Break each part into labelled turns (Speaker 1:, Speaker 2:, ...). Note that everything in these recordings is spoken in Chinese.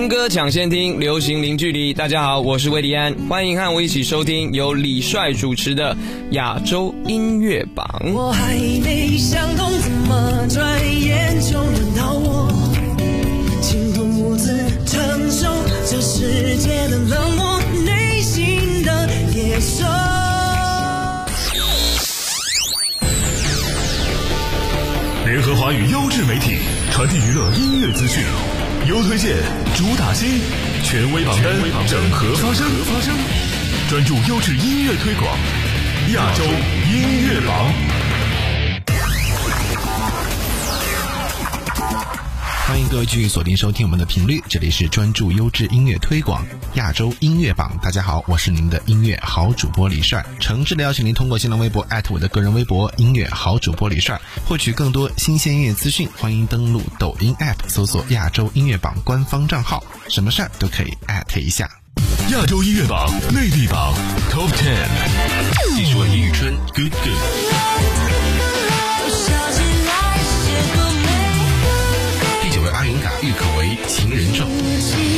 Speaker 1: 新歌抢先听，流行零距离。大家好，我是魏迪安，欢迎和我一起收听由李帅主持的亚洲音乐榜。
Speaker 2: 我还没想通，怎么转眼就轮到我？情不母子承受这世界的冷漠，内心的野兽。
Speaker 3: 联合华语优质媒体，传递娱乐音乐资讯，优推荐，主打新，权威榜单，整合发声，专注优质音乐推广，亚洲音乐榜。
Speaker 4: 欢迎各位继续锁定收听我们的频率，这里是专注优质音乐推广亚洲音乐榜。大家好，我是您的音乐好主播李帅，诚挚的邀请您通过新浪微博艾特我的个人微博音乐好主播李帅，获取更多新鲜音乐资讯。欢迎登录抖音 app 搜索亚洲音乐榜官方账号，什么事儿都可以艾特一下。
Speaker 3: 亚洲音乐榜内地榜 Top Ten，
Speaker 4: 继续为叶宇春 Good Good。
Speaker 2: 这
Speaker 4: 人证。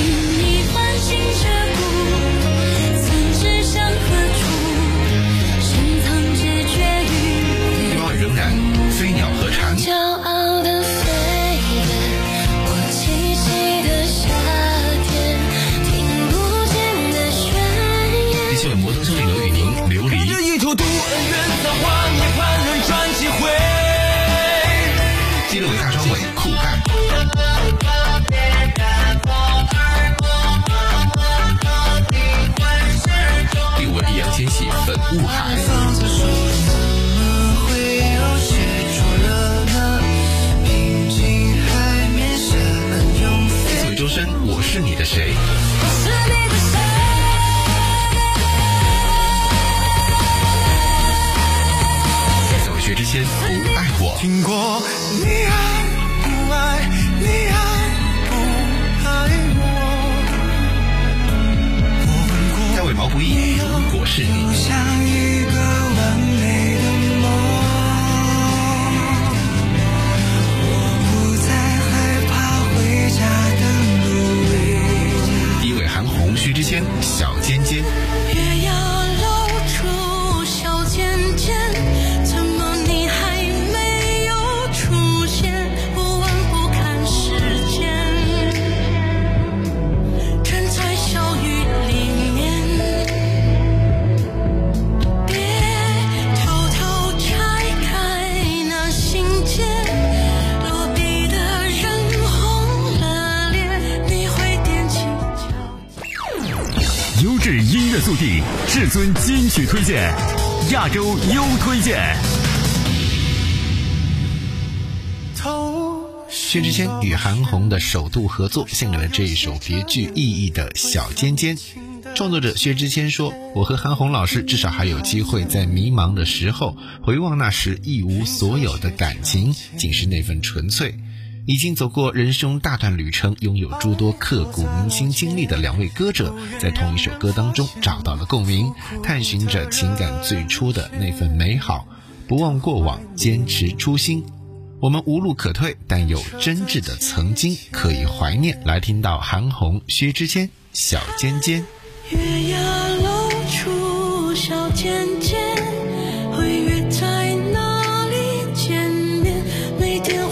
Speaker 4: 是你的谁。
Speaker 5: 是你的谁？
Speaker 4: 第三位薛之谦不爱我。
Speaker 2: 听过你爱不爱，你爱不爱我？我问过。
Speaker 4: 第二位毛不易如果是你。
Speaker 3: 推荐，亚洲优推荐。
Speaker 4: 薛之谦与韩红的首度合作，献给了这一首别具意义的《小尖尖》。创作者薛之谦说：“我和韩红老师至少还有机会在迷茫的时候回望那时一无所有的感情，仅是那份纯粹。”已经走过人生大段旅程，拥有诸多刻骨铭心经历的两位歌者，在同一首歌当中找到了共鸣，探寻着情感最初的那份美好，不忘过往，坚持初心。我们无路可退，但有真挚的曾经可以怀念。来听到韩红、薛之谦《小尖尖》。
Speaker 5: 月牙露出小尖尖，会约在哪里见面？每天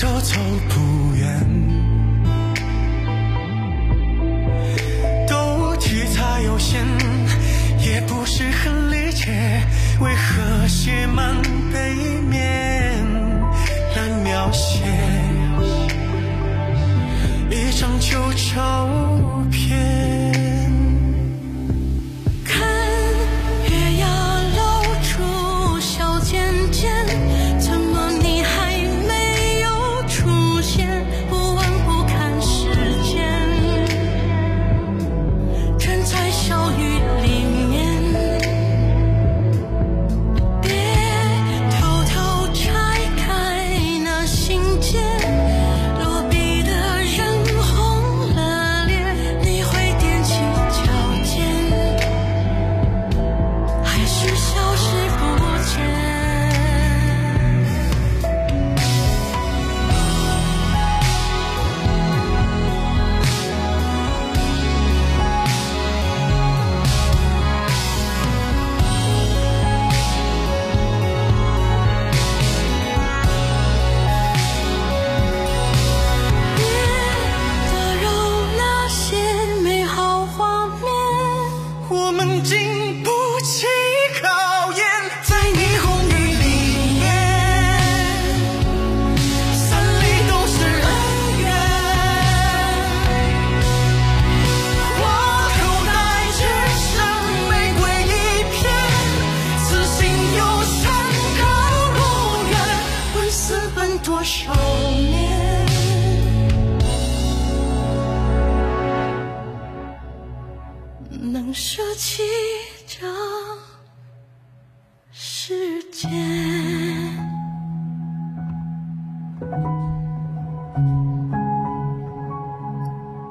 Speaker 5: 都走不远，都题材有限，也不是很理解，为何写满背面
Speaker 2: 来描写。一
Speaker 5: 张旧照片。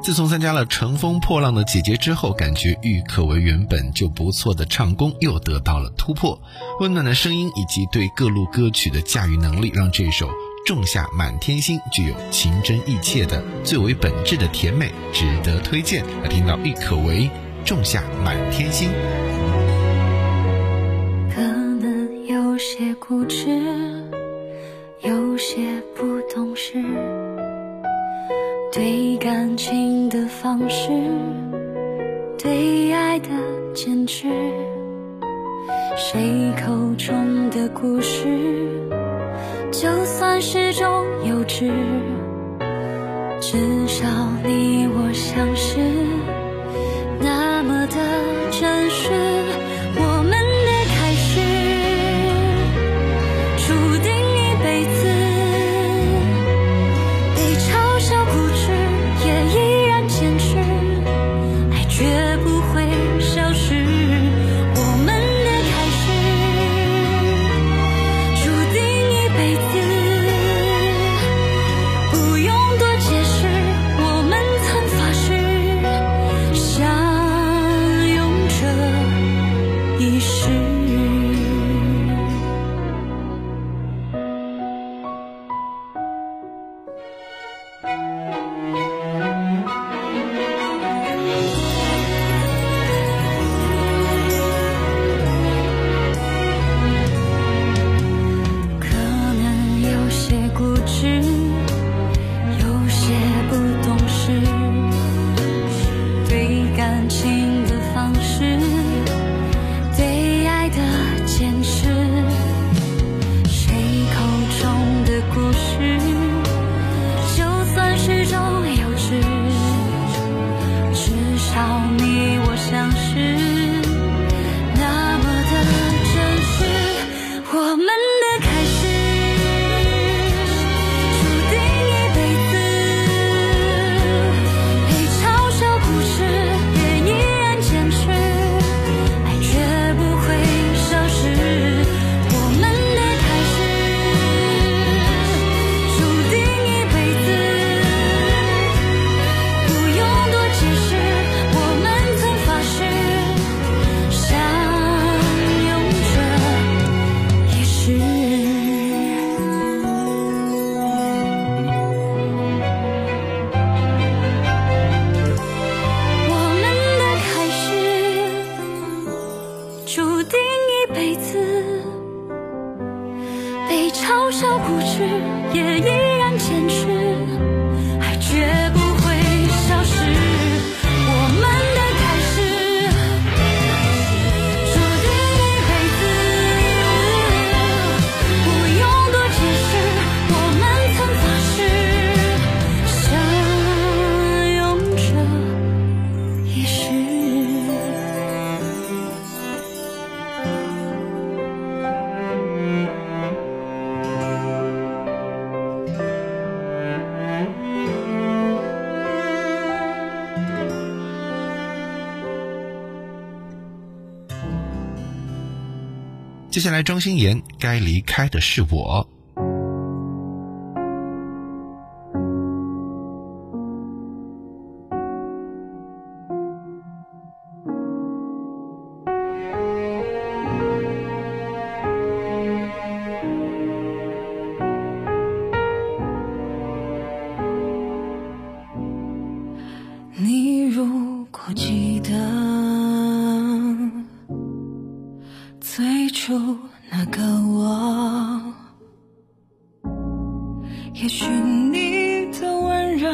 Speaker 4: 自从参加了《乘风破浪的姐姐》之后，感觉郁可唯原本就不错的唱功又得到了突破，温暖的声音以及对各路歌曲的驾驭能力，让这首《仲夏满天星》具有情真意切的最为本质的甜美，值得推荐。来听到郁可唯《仲夏满天星》。
Speaker 5: 可能有些固执，有些不懂事，对感情的方式，对爱的坚持，谁口中的故事，就算是种幼稚，至少你我相识。那
Speaker 4: 接下来庄心妍该离开的是我。
Speaker 5: 也许你的温热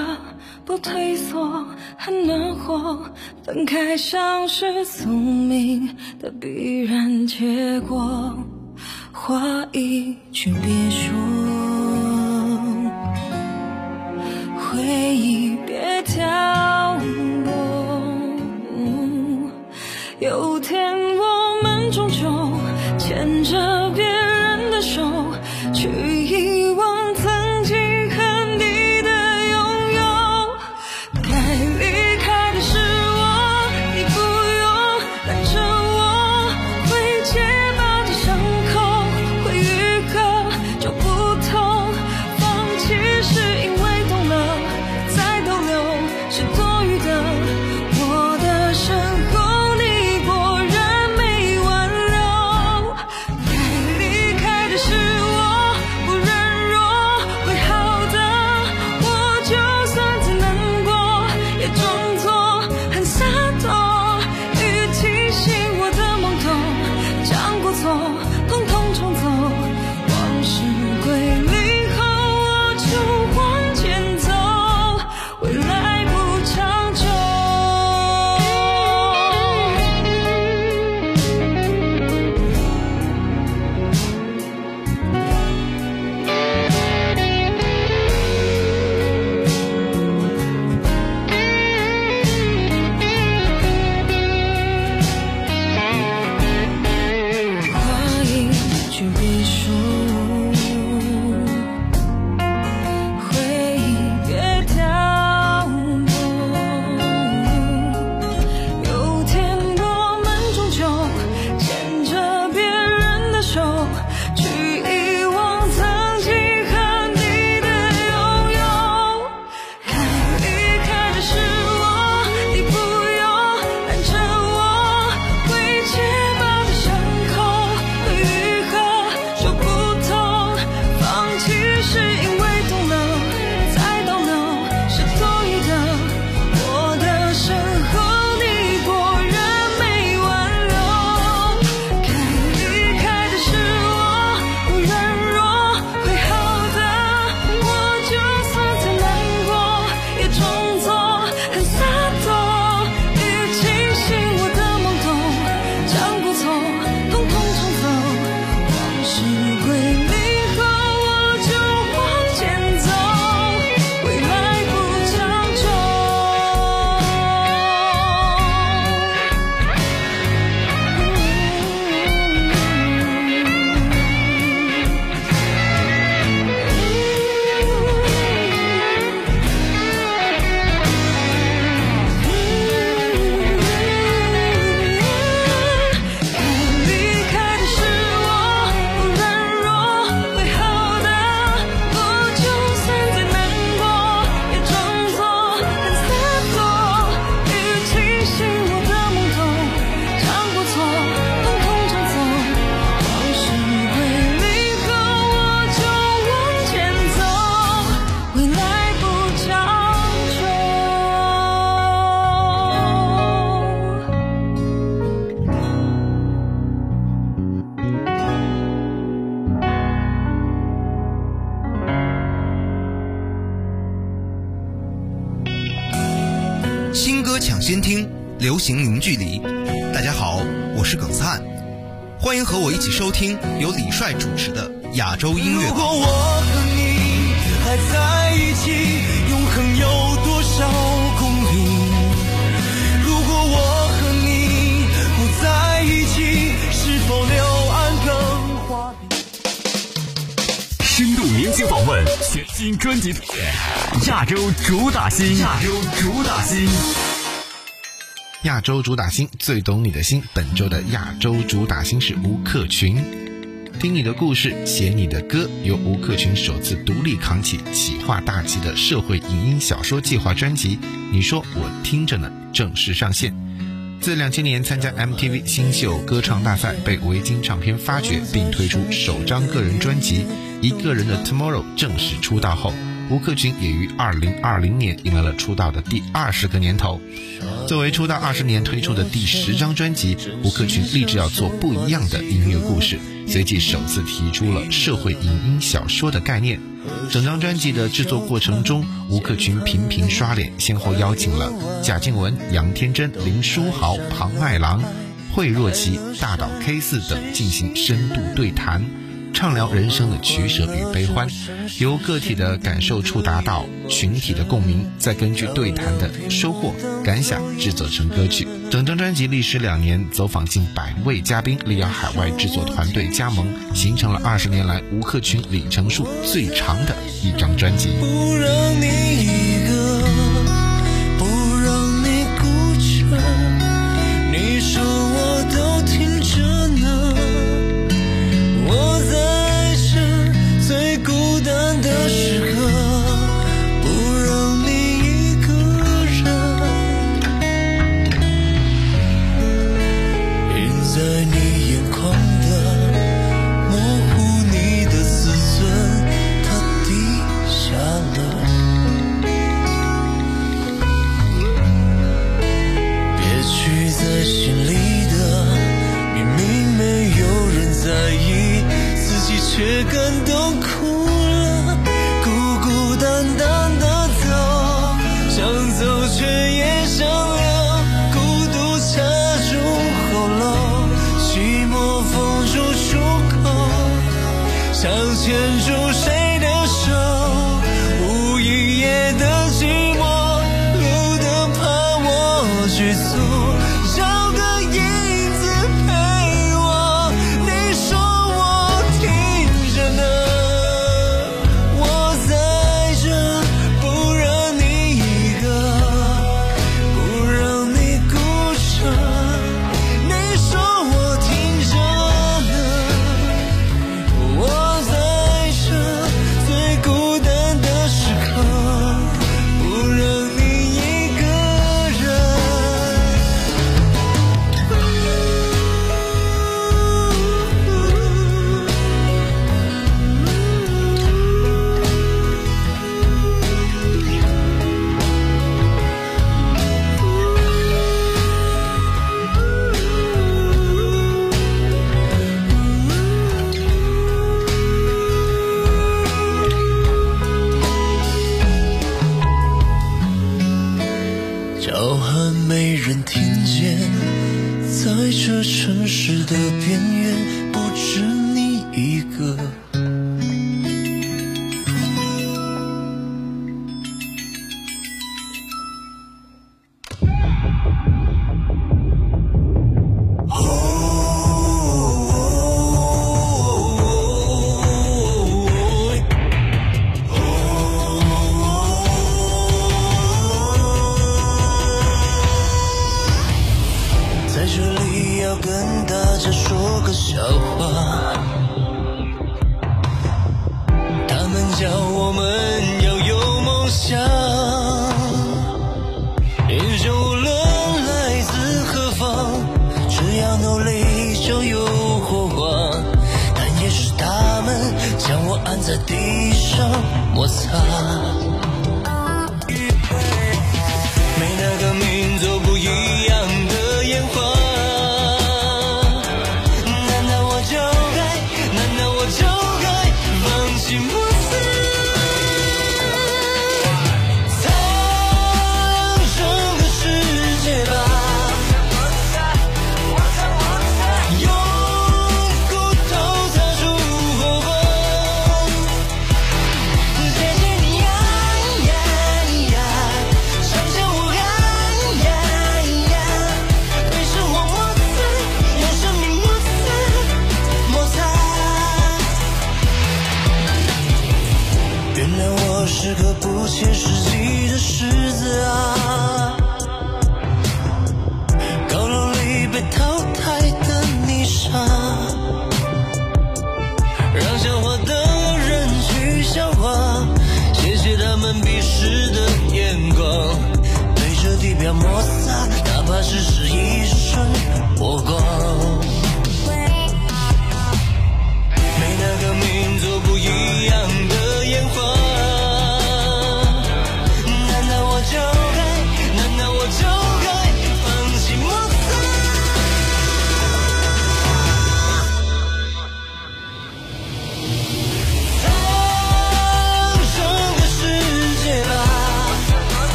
Speaker 5: 不退缩很暖和分开像是宿命的必然结果。话一句别说。
Speaker 6: 欢迎和我一起收听由李帅主持的亚洲音乐。
Speaker 2: 如果我和你还在一起，永恒有多少公里？如果我和你不在一起，是否柳暗更花明？
Speaker 3: 深度明星访问，全新专辑，亚洲主打新，亚洲主打新。
Speaker 4: 亚洲主打星最懂你的心，本周的亚洲主打星是吴克群。听你的故事，写你的歌，由吴克群首次独立扛起企划大旗的社会影音小说计划专辑。你说我听着呢，正式上线。自两千年参加 MTV 新秀歌唱大赛，被维京唱片发掘，并推出首张个人专辑《一个人的 Tomorrow》正式出道后，吴克群也于二零二零年迎来了出道的第二十个年头。作为出道二十年推出的第十张专辑，吴克群立志要做不一样的音乐故事，随即首次提出了社会影音小说的概念。整张专辑的制作过程中，吴克群频频刷脸，先后邀请了贾静雯、杨天真、林书豪、庞麦郎、惠若琪、大岛 K 四等进行深度对谈。畅聊人生的取舍与悲欢，由个体的感受触达到群体的共鸣，再根据对谈的收获感想制作成歌曲。整张专辑历时两年，走访近百位嘉宾，力邀海外制作团队加盟，形成了二十年来吴克群里程数最长的一张专辑。
Speaker 2: 不让你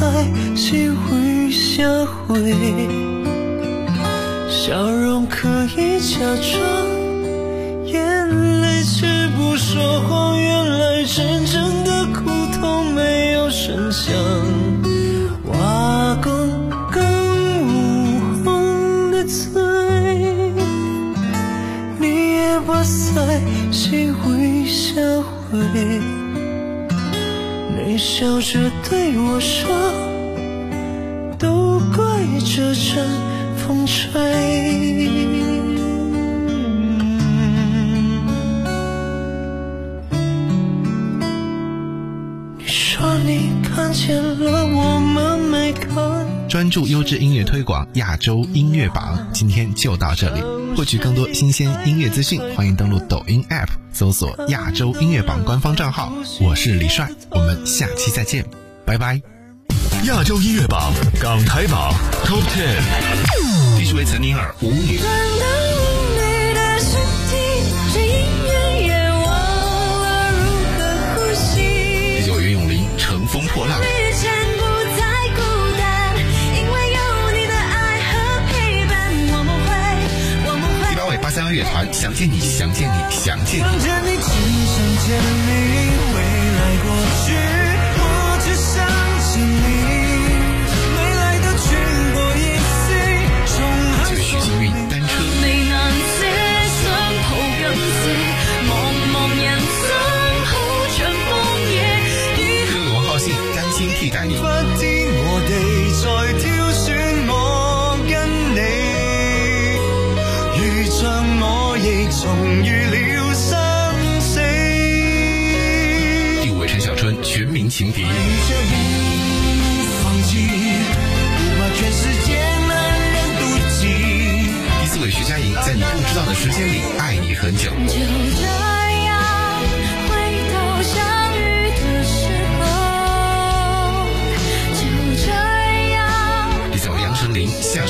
Speaker 2: 把腮写回下回。笑容可以假装，眼泪却不说谎。原来真正的苦痛没有声响。挖空更无红的嘴，你也把腮写回下回。笑着对我说。都怪这阵风吹。你说你看见了，我们。
Speaker 4: 专注优质音乐推广亚洲音乐榜，今天就到这里。获取更多新鲜音乐资讯，欢迎登录抖音 App 搜索“亚洲音乐榜”官方账号。我是李帅，我们下期再见，拜拜。
Speaker 3: 亚洲音乐榜港台榜 Top Ten。
Speaker 4: 这是为岑宁儿舞女。
Speaker 5: 乐
Speaker 4: 团《想见你，想见你，想见你》。
Speaker 2: 想见你，